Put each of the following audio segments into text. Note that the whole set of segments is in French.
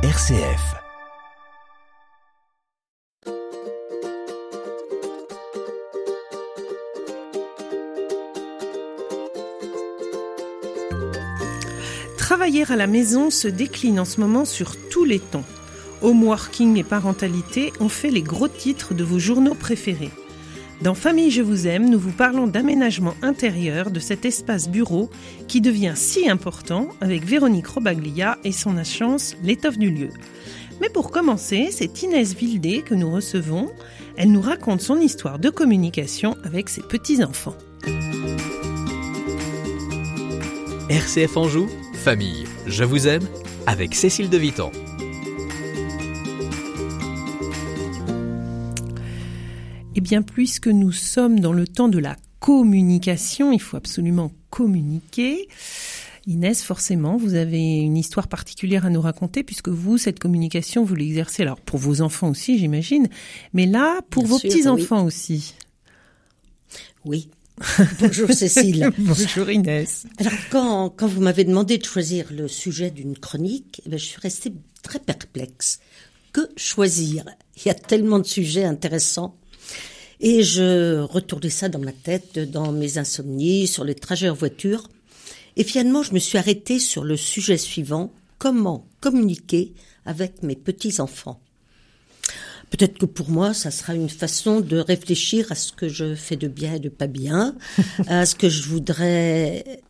RCF. Travailler à la maison se décline en ce moment sur tous les tons. Homeworking et parentalité ont fait les gros titres de vos journaux préférés. Dans Famille Je vous aime, nous vous parlons d'aménagement intérieur de cet espace bureau qui devient si important avec Véronique Robaglia et son agence L'étoffe du lieu. Mais pour commencer, c'est Inès Vildé que nous recevons. Elle nous raconte son histoire de communication avec ses petits-enfants. RCF Anjou, Famille Je vous aime, avec Cécile de Vitan. Eh bien, puisque nous sommes dans le temps de la communication, il faut absolument communiquer. Inès, forcément, vous avez une histoire particulière à nous raconter, puisque vous, cette communication, vous l'exercez, alors pour vos enfants aussi, j'imagine, mais là, pour Bien vos petits-enfants aussi. Oui. Bonjour Cécile. Bonjour Inès. Alors quand, quand vous m'avez demandé de choisir le sujet d'une chronique, eh je suis restée très perplexe. Que choisir? Il y a tellement de sujets intéressants. Et je retournais ça dans ma tête, dans mes insomnies, sur les trajets en voiture. Et finalement, je me suis arrêtée sur le sujet suivant, comment communiquer avec mes petits-enfants? Peut-être que pour moi, ça sera une façon de réfléchir à ce que je fais de bien et de pas bien, à ce que je voudrais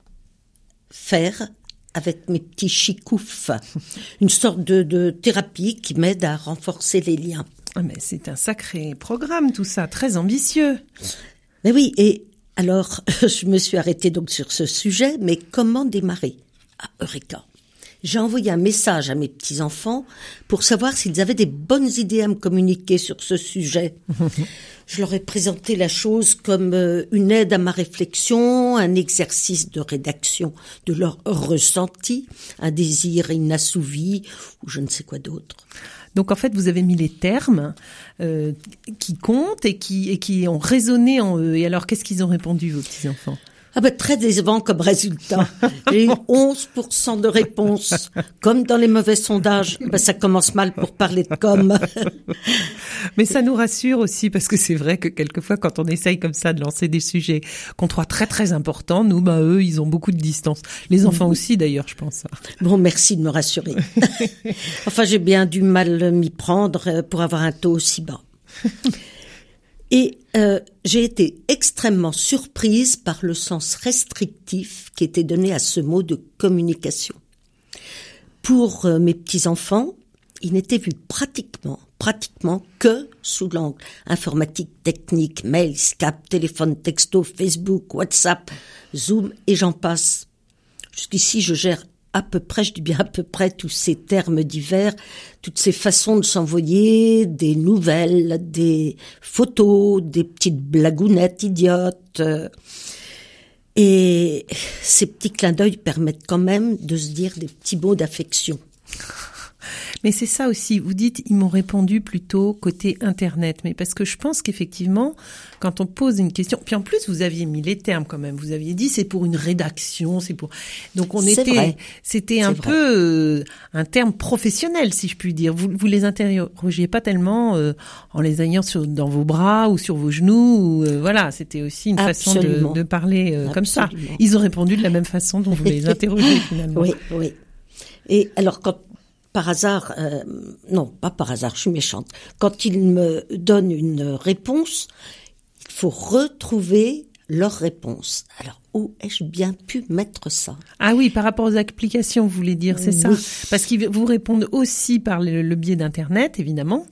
faire avec mes petits chicoufs. Une sorte de, de thérapie qui m'aide à renforcer les liens. Ah, mais c'est un sacré programme, tout ça, très ambitieux. Mais oui, et alors, je me suis arrêtée donc sur ce sujet, mais comment démarrer Ah, Eureka? J'ai envoyé un message à mes petits-enfants pour savoir s'ils avaient des bonnes idées à me communiquer sur ce sujet. Je leur ai présenté la chose comme euh, une aide à ma réflexion, un exercice de rédaction de leur ressenti, un désir inassouvi ou je ne sais quoi d'autre. Donc en fait, vous avez mis les termes euh, qui comptent et qui, et qui ont résonné en eux. Et alors, qu'est-ce qu'ils ont répondu, vos petits-enfants? Ah ben, très décevant comme résultat. J'ai eu 11% de réponses. Comme dans les mauvais sondages, ben, ça commence mal pour parler de com. Mais ça nous rassure aussi parce que c'est vrai que quelquefois, quand on essaye comme ça de lancer des sujets qu'on trouve très très importants, nous, bah eux, ils ont beaucoup de distance. Les enfants aussi, d'ailleurs, je pense. Bon, merci de me rassurer. enfin, j'ai bien du mal m'y prendre euh, pour avoir un taux aussi bas. Et euh, j'ai été extrêmement surprise par le sens restrictif qui était donné à ce mot de communication. Pour euh, mes petits-enfants, il n'était vu pratiquement, pratiquement que sous l'angle informatique, technique, mail, Skype, téléphone, texto, Facebook, WhatsApp, Zoom et j'en passe. Jusqu'ici, je gère à peu près, je dis bien à peu près, tous ces termes divers, toutes ces façons de s'envoyer des nouvelles, des photos, des petites blagounettes idiotes. Et ces petits clins d'œil permettent quand même de se dire des petits mots d'affection. Mais c'est ça aussi. Vous dites, ils m'ont répondu plutôt côté Internet. Mais parce que je pense qu'effectivement, quand on pose une question, puis en plus, vous aviez mis les termes quand même. Vous aviez dit, c'est pour une rédaction, c'est pour. Donc on était, c'était un peu euh, un terme professionnel, si je puis dire. Vous, vous les interrogiez pas tellement euh, en les ayant sur, dans vos bras ou sur vos genoux. Ou, euh, voilà, c'était aussi une façon de, de parler comme ça. Ils ont répondu de la même façon dont vous les interrogez finalement. Oui, oui. Et alors quand par hasard, euh, non, pas par hasard, je suis méchante. Quand ils me donnent une réponse, il faut retrouver leur réponse. Alors où ai-je bien pu mettre ça? Ah oui, par rapport aux applications, vous voulez dire, c'est ça? Parce qu'ils vous répondent aussi par le, le biais d'Internet, évidemment,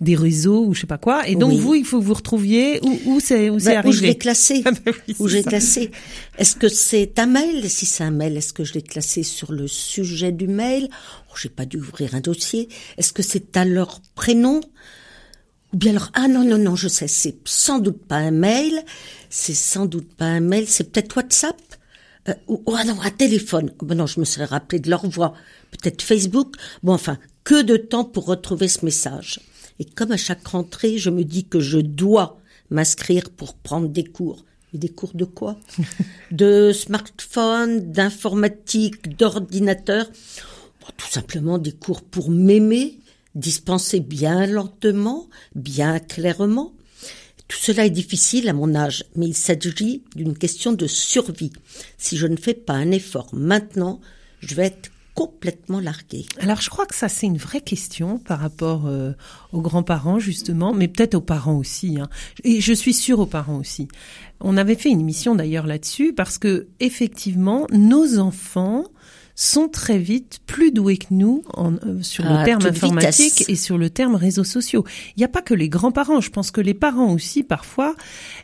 des réseaux ou je sais pas quoi. Et donc Oui. vous, il faut que vous retrouviez où, où c'est où c'est Ben, Où je arrivé. l'ai classé Ah ben oui, Où j'ai classé Est-ce que c'est un mail? Si c'est un mail, est-ce que je l'ai classé sur le sujet du mail? Oh, J'ai pas dû ouvrir un dossier. Est-ce que c'est à leur prénom? Ou bien alors ah non non non, je sais, c'est sans doute pas un mail. C'est sans doute pas un mail. C'est peut-être WhatsApp? Euh, ou ou, ah non un téléphone. Oh, ben non, je me serais rappelé de leur voix. Peut-être Facebook. Bon enfin, que de temps pour retrouver ce message. Et comme à chaque rentrée, je me dis que je dois m'inscrire pour prendre des cours. Mais des cours de quoi De smartphone, d'informatique, d'ordinateur. Bon, tout simplement des cours pour m'aimer, dispensés bien lentement, bien clairement. Tout cela est difficile à mon âge, mais il s'agit d'une question de survie. Si je ne fais pas un effort maintenant, je vais être complètement largué. Alors je crois que ça c'est une vraie question par rapport euh, aux grands-parents justement, mais peut-être aux parents aussi. Hein. Et je suis sûre aux parents aussi. On avait fait une émission d'ailleurs là-dessus parce que effectivement nos enfants sont très vite plus doués que nous en, euh, sur le terme informatique et sur le terme réseaux sociaux. Il n'y a pas que les grands-parents, je pense que les parents aussi parfois,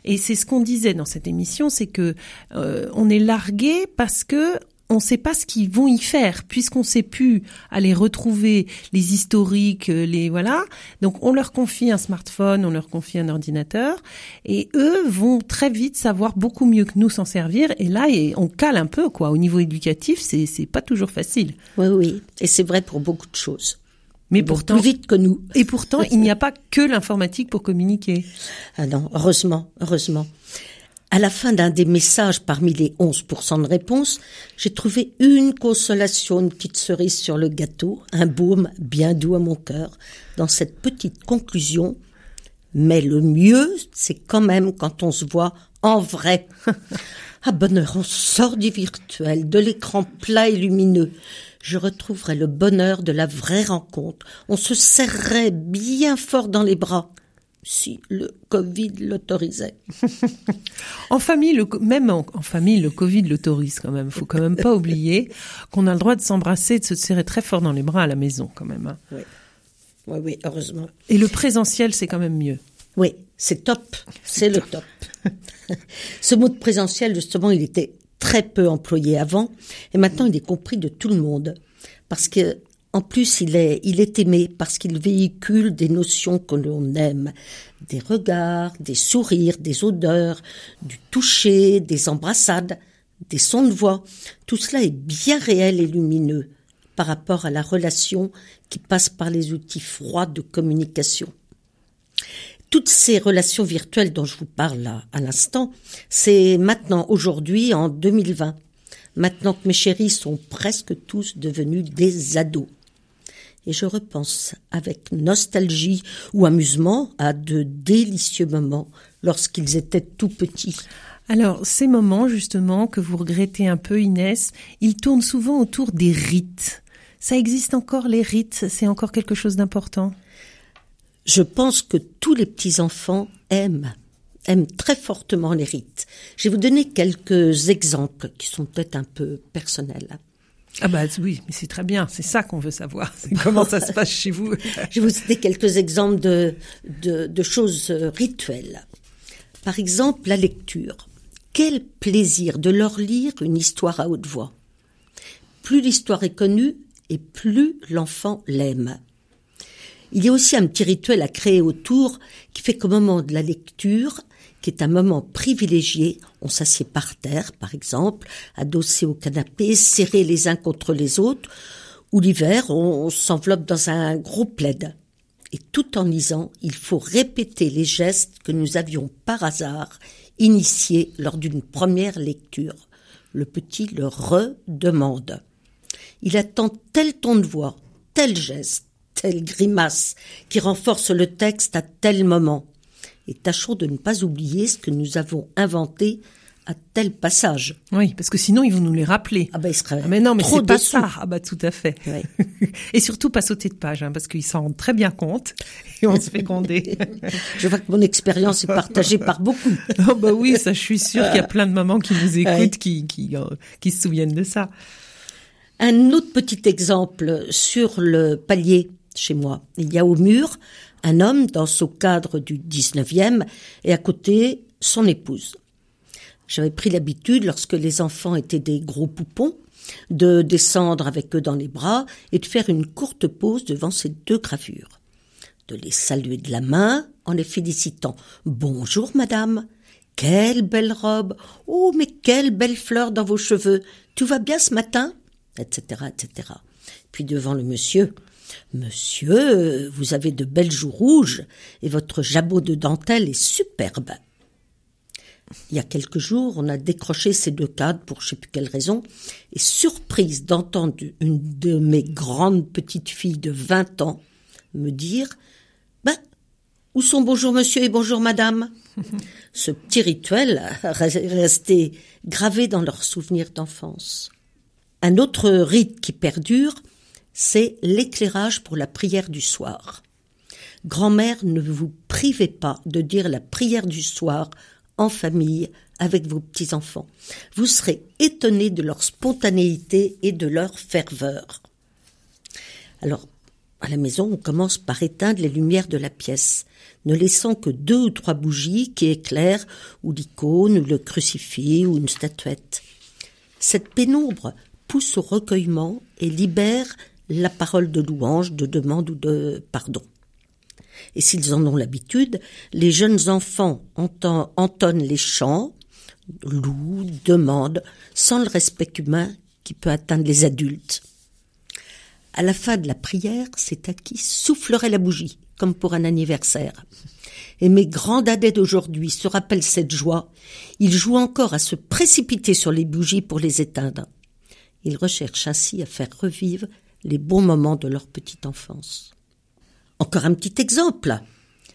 et c'est ce qu'on disait dans cette émission, c'est que euh, on est largué parce que on ne sait pas ce qu'ils vont y faire puisqu'on sait plus aller retrouver les historiques, euh, les voilà. Donc on leur confie un smartphone, on leur confie un ordinateur et eux vont très vite savoir beaucoup mieux que nous s'en servir et là on cale un peu quoi. Au niveau éducatif, c'est c'est pas toujours facile. Oui oui, et c'est vrai pour beaucoup de choses. Mais pourtant, plus vite que nous. Et pourtant, il n'y a pas que l'informatique pour communiquer. Ah non, heureusement, heureusement. À la fin d'un des messages parmi les 11% de réponses, j'ai trouvé une consolation, une petite cerise sur le gâteau, un baume bien doux à mon cœur, dans cette petite conclusion. Mais le mieux, c'est quand même quand on se voit en vrai. À bonheur, on sort du virtuel, de l'écran plat et lumineux. Je retrouverai le bonheur de la vraie rencontre. On se serrerait bien fort dans les bras si le Covid l'autorisait. en famille, le, même en, famille, le Covid l'autorise quand même. Faut quand même pas oublier qu'on a le droit de s'embrasser, de se serrer très fort dans les bras à la maison quand même. Hein. Oui. oui, oui, heureusement. Et le présentiel, c'est quand même mieux. Oui, c'est top. C'est le top. Ce mot de présentiel, justement, il était très peu employé avant, et maintenant il est compris de tout le monde. Parce que en plus, il est, aimé parce qu'il véhicule des notions que l'on aime, des regards, des sourires, des odeurs, du toucher, des embrassades, des sons de voix. Tout cela est bien réel et lumineux par rapport à la relation qui passe par les outils froids de communication. Toutes ces relations virtuelles dont je vous parle à l'instant, c'est maintenant, aujourd'hui, en 2020, maintenant que mes chéris sont presque tous devenus des ados et je repense avec nostalgie ou amusement à de délicieux moments lorsqu'ils étaient tout petits. Alors, ces moments, justement, que vous regrettez un peu, Inès, ils tournent souvent autour des rites. Ça existe encore, les rites? C'est encore quelque chose d'important? Je pense que tous les petits-enfants aiment aiment très fortement les rites. Je vais vous donner quelques exemples qui sont peut-être un peu personnels. Ah bah oui, mais c'est très bien, c'est ça qu'on veut savoir, comment ça se passe chez vous. Je vais vous citer quelques exemples de, de, de choses euh, rituelles. Par exemple, la lecture. Quel plaisir de leur lire une histoire à haute voix. Plus l'histoire est connue et plus l'enfant l'aime. Il y a aussi un petit rituel à créer autour qui fait qu'au moment de la lecture, qui est un moment privilégié. On s'assied par terre, par exemple, adossé au canapé, serrés les uns contre les autres, ou l'hiver, on, s'enveloppe dans un gros plaid. Et tout en lisant, il faut répéter les gestes que nous avions par hasard initiés lors d'une première lecture. Le petit le redemande. Il attend tel ton de voix, tel geste, telle grimace qui renforce le texte à tel moment et tâchons de ne pas oublier ce que nous avons inventé à tel passage. Oui, parce que sinon ils vont nous les rappeler. Ah ben ils seraient ah, mais non, mais c'est pas ça. Ah bah tout à fait. et surtout pas sauter de page, hein, parce qu'ils s'en rendent très bien compte et on se fait gronder. je vois que mon expérience est partagée par beaucoup. oh bah oui, ça je suis sûre qu'il y a plein de mamans qui nous écoutent, qui qui, euh, qui se souviennent de ça. Un autre petit exemple sur le palier chez moi. Il y a au mur un homme dans ce cadre du 19e et à côté son épouse. J'avais pris l'habitude, lorsque les enfants étaient des gros poupons, de descendre avec eux dans les bras et de faire une courte pause devant ces deux gravures. De les saluer de la main en les félicitant. Bonjour, madame. Quelle belle robe. Oh, mais quelle belle fleur dans vos cheveux. Tout va bien ce matin? etc., etc. Puis devant le monsieur. Monsieur, vous avez de belles joues rouges et votre jabot de dentelle est superbe. il y a quelques jours, on a décroché ces deux cadres pour je sais plus quelle raison, et surprise d'entendre une de mes grandes petites filles de 20 ans me dire Ben, où sont bonjour monsieur et bonjour madame? Ce petit rituel resté gravé dans leurs souvenirs d'enfance. Un autre rite qui perdure, c'est l'éclairage pour la prière du soir. Grand-mère, ne vous privez pas de dire la prière du soir en famille avec vos petits-enfants. Vous serez étonné de leur spontanéité et de leur ferveur. Alors, à la maison, on commence par éteindre les lumières de la pièce, ne laissant que deux ou trois bougies qui éclairent ou l'icône, ou le crucifix, ou une statuette. Cette pénombre pousse au recueillement et libère la parole de louange, de demande ou de pardon. Et s'ils en ont l'habitude, les jeunes enfants entonnent les chants, louent, demandent, sans le respect humain qui peut atteindre les adultes. À la fin de la prière, c'est à qui soufflerait la bougie, comme pour un anniversaire. Et mes grands dadais d'aujourd'hui se rappellent cette joie. Ils jouent encore à se précipiter sur les bougies pour les éteindre. Ils recherchent ainsi à faire revivre les bons moments de leur petite enfance. Encore un petit exemple.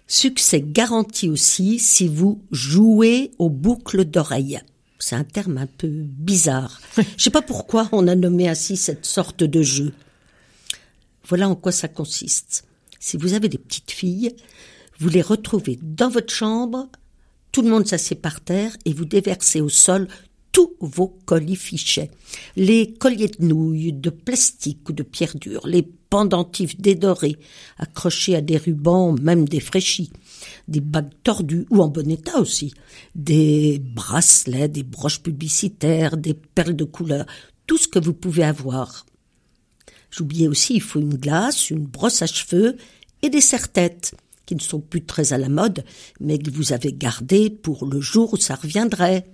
Succès garanti aussi si vous jouez aux boucles d'oreilles. C'est un terme un peu bizarre. Je sais pas pourquoi on a nommé ainsi cette sorte de jeu. Voilà en quoi ça consiste. Si vous avez des petites filles, vous les retrouvez dans votre chambre, tout le monde s'assied par terre et vous déversez au sol tous vos colifichets. Les colliers de nouilles, de plastique ou de pierre dure, les pendentifs dédorés, accrochés à des rubans même défraîchis, des bagues tordues ou en bon état aussi, des bracelets, des broches publicitaires, des perles de couleur, tout ce que vous pouvez avoir. J'oubliais aussi, il faut une glace, une brosse à cheveux et des serre-têtes qui ne sont plus très à la mode, mais que vous avez gardées pour le jour où ça reviendrait.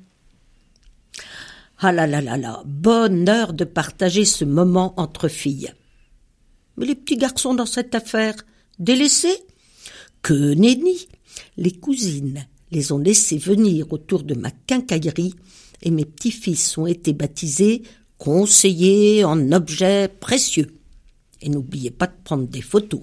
Ah là là là là, bonheur de partager ce moment entre filles. Mais les petits garçons dans cette affaire, délaissés? Que nenni Les cousines les ont laissés venir autour de ma quincaillerie et mes petits-fils ont été baptisés conseillers en objets précieux. Et n'oubliez pas de prendre des photos.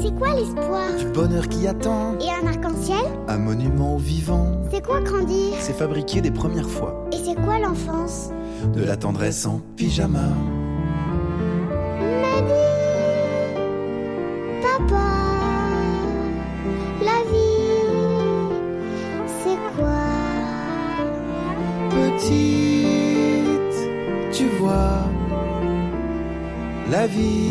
C'est quoi l'espoir Du bonheur qui attend. Et un arc-en-ciel Un monument au vivant. C'est quoi grandir C'est fabriquer des premières fois. Et c'est quoi l'enfance De la tendresse en pyjama. Mamie, papa, la vie, c'est quoi Petite, tu vois, la vie,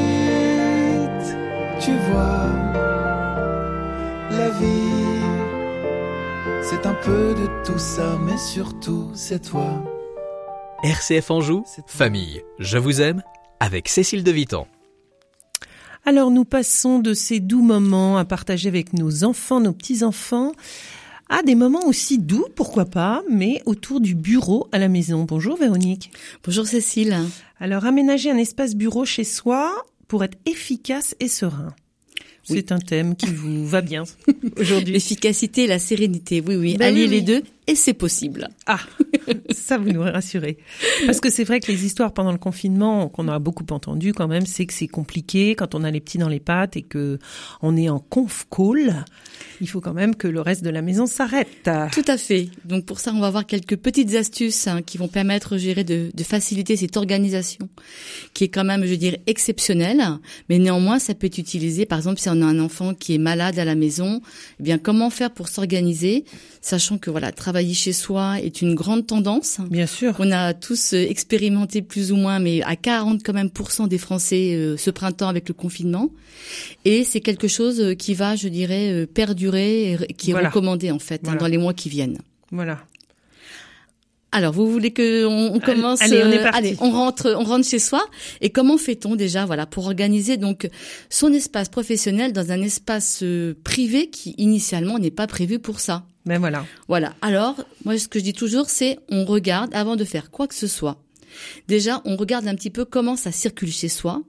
peu de tout ça, mais surtout c'est toi. RCF Anjou, famille, je vous aime, avec Cécile de Vitan. Alors nous passons de ces doux moments à partager avec nos enfants, nos petits-enfants, à des moments aussi doux, pourquoi pas, mais autour du bureau à la maison. Bonjour Véronique. Bonjour Cécile. Alors aménager un espace bureau chez soi pour être efficace et serein. Oui. C'est un thème qui vous va bien aujourd'hui. L'efficacité et la sérénité, oui, oui. Ben Allier oui, les oui. deux, et c'est possible. Ah, ça vous nous rassurez. Parce que c'est vrai que les histoires pendant le confinement qu'on a beaucoup entendu quand même, c'est que c'est compliqué quand on a les petits dans les pattes et que on est en conf call. Il faut quand même que le reste de la maison s'arrête. Tout à fait. Donc pour ça, on va voir quelques petites astuces hein, qui vont permettre, dirais, de, de faciliter cette organisation, qui est quand même, je dirais, exceptionnelle. Mais néanmoins, ça peut être utilisé, par exemple, si on a un enfant qui est malade à la maison, eh bien, comment faire pour s'organiser, sachant que voilà, travailler chez soi est une grande tendance. Bien sûr. On a tous euh, expérimenté plus ou moins, mais à 40 quand même pourcent des Français euh, ce printemps avec le confinement. Et c'est quelque chose euh, qui va, je dirais, perdurer, et qui est Voilà. recommandé en fait hein, dans les mois qui viennent. Voilà. Alors, vous voulez que on, on commence allez, on est euh, parti. allez, on rentre, on rentre chez soi. Et comment fait-on déjà, voilà, pour organiser donc son espace professionnel dans un espace euh, privé qui initialement n'est pas prévu pour ça? Ben voilà. Voilà. Alors, moi, ce que je dis toujours, c'est on regarde avant de faire quoi que ce soit. Déjà, on regarde un petit peu comment ça circule chez soi.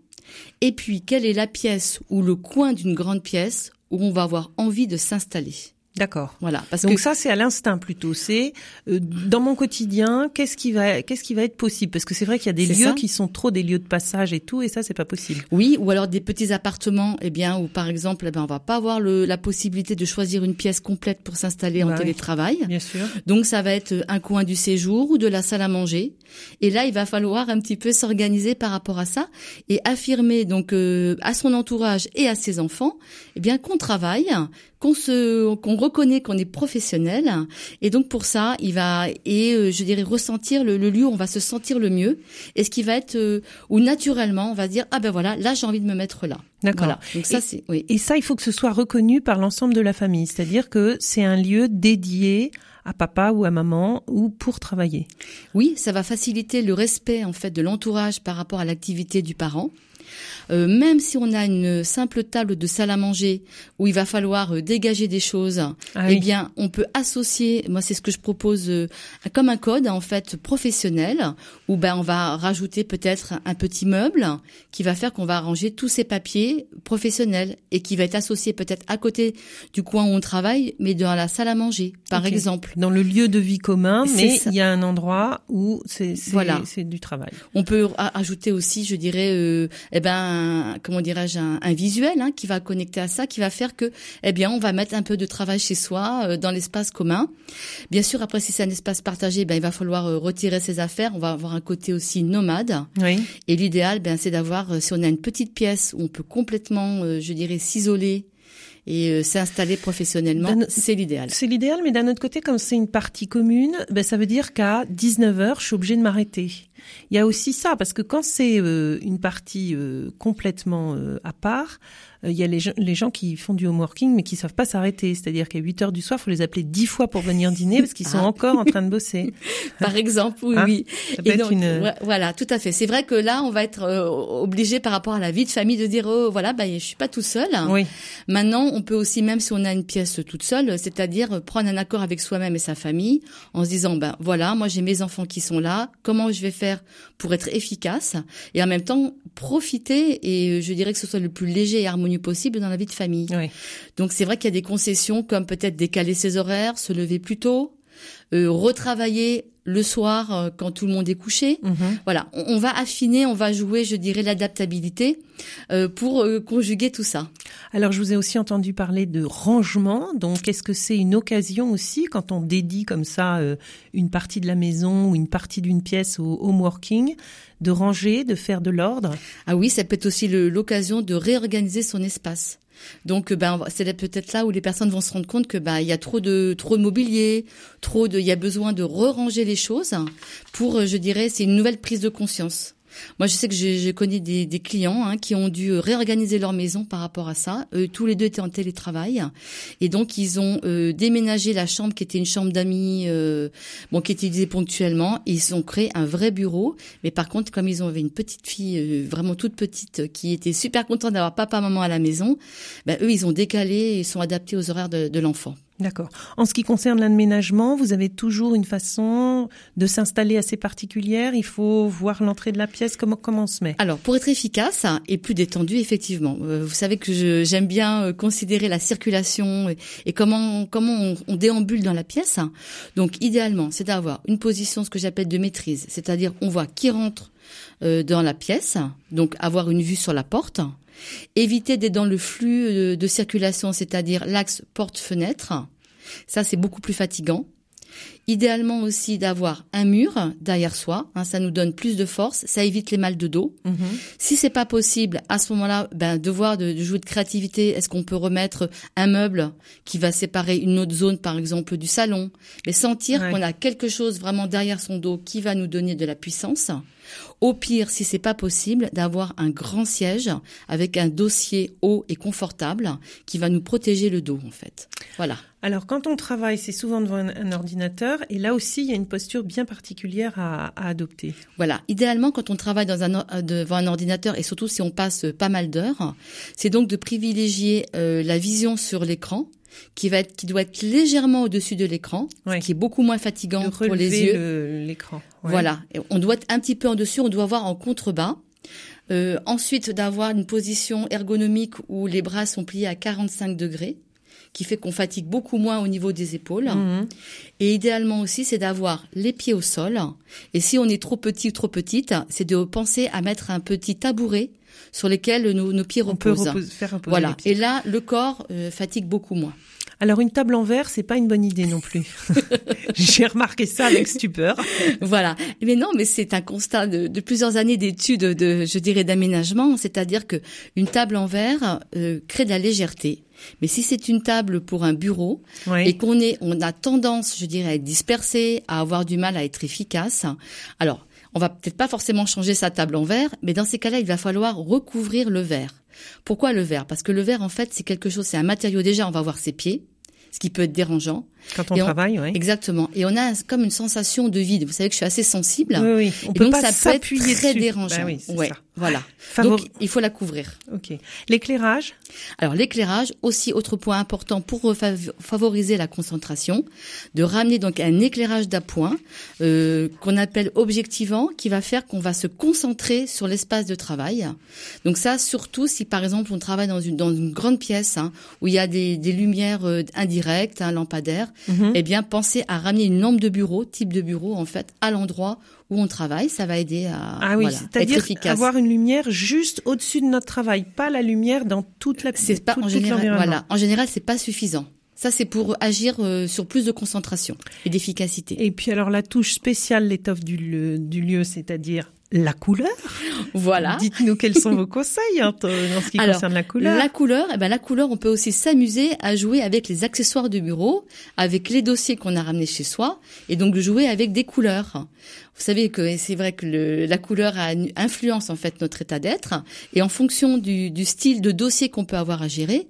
Et puis, quelle est la pièce ou le coin d'une grande pièce où on va avoir envie de s'installer. D'accord. Voilà. Parce Donc que ça c'est à l'instinct plutôt. C'est euh, dans mon quotidien, qu'est-ce qui va, qu'est-ce qui va être possible? Parce que c'est vrai qu'il y a des lieux ça. qui sont trop des lieux de passage et tout, et ça c'est pas possible. Oui, ou alors des petits appartements, eh bien, où par exemple, eh ben, on va pas avoir le, la possibilité de choisir une pièce complète pour s'installer en Bah oui. télétravail. Bien sûr. Donc ça va être un coin du séjour ou de la salle à manger. Et là, il va falloir un petit peu s'organiser par rapport à ça et affirmer donc euh, à son entourage et à ses enfants, eh bien qu'on travaille, qu'on se, qu'on reconnaît qu'on est professionnel. Et donc pour ça, il va et euh, je dirais ressentir le, le lieu où on va se sentir le mieux. Et ce qui va être euh, où naturellement on va dire ah ben voilà, là j'ai envie de me mettre là. D'accord. Voilà. Donc ça c'est oui. Et ça, il faut que ce soit reconnu par l'ensemble de la famille. C'est-à-dire que c'est un lieu dédié à papa ou à maman ou pour travailler. Oui, ça va faciliter le respect en fait de l'entourage par rapport à l'activité du parent. Euh, même si on a une simple table de salle à manger où il va falloir euh, dégager des choses, Ah eh bien, on peut associer. Moi, c'est ce que je propose euh, comme un code en fait professionnel où ben on va rajouter peut-être un petit meuble qui va faire qu'on va ranger tous ces papiers professionnels et qui va être associé peut-être à côté du coin où on travaille, mais dans la salle à manger, par exemple. Dans le lieu de vie commun, mais il y a un endroit où c'est Voilà. du travail. On peut ajouter aussi, je dirais, euh, eh ben, comment dirais-je, un, un visuel hein, qui va connecter à ça, qui va faire que, eh bien, on va mettre un peu de travail chez soi euh, dans l'espace commun. Bien sûr, après, si c'est un espace partagé, ben, il va falloir euh, retirer ses affaires. On va avoir un côté aussi nomade. Oui. Et l'idéal, ben, c'est d'avoir, euh, si on a une petite pièce où on peut complètement, euh, je dirais, s'isoler et euh, s'installer professionnellement, c'est l'idéal. C'est l'idéal, mais d'un autre côté, comme c'est une partie commune, ben, ça veut dire qu'à 19h, je suis obligée de m'arrêter. Il y a aussi ça, parce que quand c'est euh, une partie euh, complètement euh, à part, il y a les gens, les gens qui font du homeworking, mais qui savent pas s'arrêter. C'est-à-dire qu'à 8 heures du soir, faut les appeler 10 fois pour venir dîner, parce qu'ils sont Ah. encore en train de bosser. Par exemple, oui, Hein oui. Ça peut Et être donc, une... voilà, tout à fait. C'est vrai que là, on va être obligé par rapport à la vie de famille de dire, oh, voilà, bah, je suis pas tout seul. Oui, Maintenant, on peut aussi, même si on a une pièce toute seule, c'est-à-dire prendre un accord avec soi-même et sa famille, en se disant, ben voilà, moi j'ai mes enfants qui sont là, comment je vais faire pour être efficace et en même temps profiter et euh, je dirais que ce soit le plus léger et harmonieux possible dans la vie de famille. oui. Donc c'est vrai qu'il y a des concessions comme peut-être décaler ses horaires, se lever plus tôt, euh, retravailler le soir euh, quand tout le monde est couché. Mhm. Voilà, on, va affiner, on va jouer, je dirais, l'adaptabilité euh, pour euh, conjuguer tout ça. Alors, je vous ai aussi entendu parler de rangement. Donc, est-ce que c'est une occasion aussi, quand on dédie comme ça une partie de la maison ou une partie d'une pièce au home working, de ranger, de faire de l'ordre? Ah oui, ça peut être aussi l'occasion de réorganiser son espace. Donc, ben, c'est peut-être là où les personnes vont se rendre compte que ben il y a trop de trop de mobilier, trop de, il y a besoin de re-ranger les choses pour, euh, je dirais, c'est une nouvelle prise de conscience. Moi, je sais que j'ai connu des, clients hein, qui ont dû euh, réorganiser leur maison par rapport à ça. Eux, tous les deux étaient en télétravail, et donc ils ont euh, déménagé la chambre qui était une chambre d'amis, euh, bon, qui était utilisée ponctuellement. Ils ont créé un vrai bureau. Mais par contre, comme ils ont une petite fille euh, vraiment toute petite euh, qui était super contente d'avoir papa maman à la maison, ben, eux, ils ont décalé et sont adaptés aux horaires de l'enfant. D'accord. En ce qui concerne l'aménagement, vous avez toujours une façon de s'installer assez particulière. Il faut voir l'entrée de la pièce. Comment, comment on se met? Alors, pour être efficace et plus détendu, effectivement, euh, vous savez que j'aime bien euh, considérer la circulation et, et comment comment on, on déambule dans la pièce. Donc, idéalement, c'est d'avoir une position, ce que j'appelle de maîtrise, c'est-à-dire on voit qui rentre euh, dans la pièce, donc avoir une vue sur la porte. Éviter d'être dans le flux euh, de circulation, c'est-à-dire l'axe porte-fenêtre. Ça, c'est beaucoup plus fatigant. Idéalement aussi d'avoir un mur derrière soi, hein, ça nous donne plus de force, ça évite les mal de dos. Si c'est pas possible, à ce moment-là, ben devoir de, de jouer de créativité. Est-ce qu'on peut remettre un meuble qui va séparer une autre zone, par exemple du salon, mais sentir Ouais. qu'on a quelque chose vraiment derrière son dos qui va nous donner de la puissance. Au pire, si c'est pas possible, d'avoir un grand siège avec un dossier haut et confortable qui va nous protéger le dos, en fait. Voilà. Alors, quand on travaille, c'est souvent devant un, un Et là aussi, il y a une posture bien particulière à, à adopter. Voilà. Idéalement, quand on travaille dans un, or- euh, devant un ordinateur et surtout si on passe euh, pas mal d'heures, c'est donc de privilégier euh, la vision sur l'écran qui va être, qui doit être légèrement au-dessus de l'écran, Ouais. qui est beaucoup moins fatigant pour les yeux. le- l'écran. Ouais. Voilà. Et on doit être un petit peu en dessus, on doit voir en contrebas. Euh, ensuite, d'avoir une position ergonomique où les bras sont pliés à 45 degrés, qui fait qu'on fatigue beaucoup moins au niveau des épaules. Mhm. Et idéalement aussi, c'est d'avoir les pieds au sol. Et si on est trop petit ou trop petite, c'est de penser à mettre un petit tabouret sur lequel nos, nos pieds On peut reposent. faire reposer Voilà. les pieds. Et là, le corps euh, fatigue beaucoup moins. Alors, une table en verre, c'est pas une bonne idée non plus. J'ai remarqué ça avec stupeur. voilà. Mais non, mais c'est un constat de, de plusieurs années d'études de, je dirais, d'aménagement. C'est-à-dire que une table en verre euh, crée de la légèreté. Mais si c'est une table pour un bureau et qu'on est, on a tendance, je dirais, à être dispersé, à avoir du mal à être efficace. Alors, on va peut-être pas forcément changer sa table en verre, mais dans ces cas-là, il va falloir recouvrir le verre. Pourquoi le verre? Parce que le verre, en fait, c'est quelque chose, c'est un matériau déjà, on va voir ses pieds, ce qui peut être dérangeant. Quand on travaille, oui. Exactement. Et on a comme une sensation de vide. Vous savez que je suis assez sensible. Oui, oui. On Et peut donc pas ça peut être très dessus. dérangeant. Bah oui, ouais, ça. voilà. Favor- Donc il faut la couvrir. Ok. L'éclairage? Alors l'éclairage, aussi autre point important pour favoriser la concentration, de ramener donc un éclairage d'appoint euh, qu'on appelle objectivant, qui va faire qu'on va se concentrer sur l'espace de travail. Donc ça, surtout si par exemple on travaille dans une dans une grande pièce hein, où il y a des, des lumières euh, indirectes, un lampadaire, Mhm. eh bien pensez à ramener une lampe de bureau, type de bureau en fait, à l'endroit où on travaille. Ça va aider à Ah oui, voilà, c'est-à-dire efficace. avoir une lumière juste au-dessus de notre travail, pas la lumière dans toute la C'est pas tout- en général. Voilà, en général, c'est pas suffisant. Ça, c'est pour agir euh, sur plus de concentration et d'efficacité. Et puis alors la touche spéciale, l'étoffe du lieu, du lieu, c'est-à-dire la couleur. Voilà. Dites-nous quels sont vos conseils en ce qui Alors, concerne la couleur. La couleur, eh ben la couleur, on peut aussi s'amuser à jouer avec les accessoires du bureau, avec les dossiers qu'on a ramenés chez soi, et donc jouer avec des couleurs. Vous savez que c'est vrai que le, la couleur a une influence en fait notre état d'être, et en fonction du, du style de dossier qu'on peut avoir à gérer,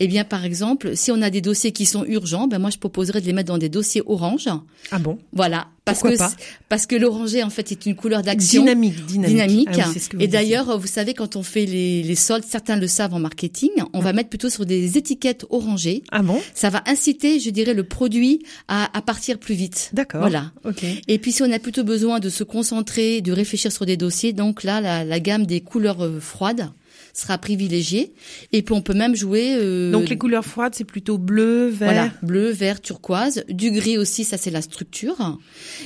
eh bien par exemple, si on a des dossiers qui sont urgents, ben moi je proposerais de les mettre dans des dossiers orange. Ah bon? Voilà, parce Pourquoi que pas? parce que l'orangé en fait est une couleur d'action. Dynamique, dynamique. dynamique. Ah oui, et d'ailleurs, vous savez, quand on fait les, les soldes, certains le savent en marketing, on va mettre plutôt sur des étiquettes orangées. Ah bon? Ça va inciter, je dirais, le produit à, à partir plus vite. D'accord. Voilà. Ok. Et puis si on a plutôt besoin de se concentrer, de réfléchir sur des dossiers, donc là, la, la gamme des couleurs euh, froides sera privilégiée. Et puis on peut même jouer... euh, Donc les couleurs froides, c'est plutôt bleu, vert. voilà, bleu, vert, turquoise, du gris aussi, ça c'est la structure.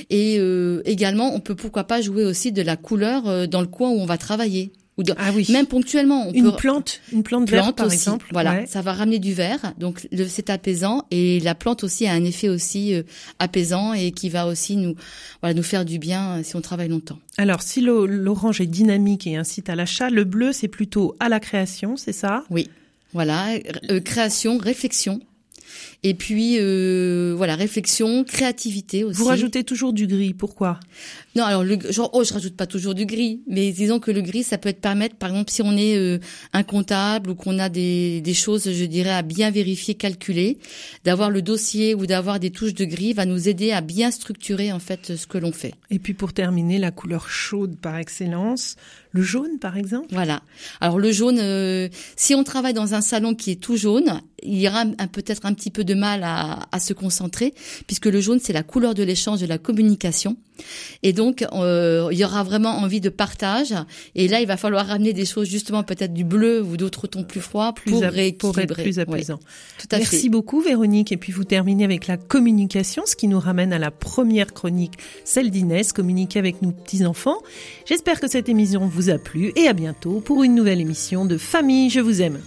Et euh, également, on peut pourquoi pas jouer aussi de la couleur dans le coin où on va travailler. Ou Ah oui. Même ponctuellement, on une peut plante, une plante verte par aussi. exemple. Voilà, Ouais. ça va ramener du vert, donc c'est apaisant et la plante aussi a un effet aussi euh, apaisant et qui va aussi nous voilà nous faire du bien euh, si on travaille longtemps. Alors si l'o- l'orange est dynamique et incite à l'achat, le bleu c'est plutôt à la création, c'est ça? Oui, voilà, euh, création, réflexion. Et puis euh, voilà, réflexion, créativité aussi. Vous rajoutez toujours du gris, pourquoi? Non, alors le genre oh, je rajoute pas toujours du gris, mais disons que le gris ça peut être permettre par exemple si on est euh, un comptable ou qu'on a des des choses, je dirais à bien vérifier, calculer, d'avoir le dossier ou d'avoir des touches de gris va nous aider à bien structurer en fait ce que l'on fait. Et puis pour terminer, la couleur chaude par excellence, le jaune par exemple? Voilà. Alors le jaune, euh, si on travaille dans un salon qui est tout jaune, il y aura peut-être un petit peu de mal à, à se concentrer, puisque le jaune c'est la couleur de l'échange, de la communication, et donc euh, il y aura vraiment envie de partage. Et là, il va falloir ramener des choses justement peut-être du bleu ou d'autres tons plus froids plus pour pour être plus Ouais, apaisant. tout à Merci fait. beaucoup Véronique. Et puis vous terminez avec la communication, ce qui nous ramène à la première chronique, celle d'Inès, communiquer avec nos petits-enfants. J'espère que cette émission vous a plu et à bientôt pour une nouvelle émission de Famille, je vous aime.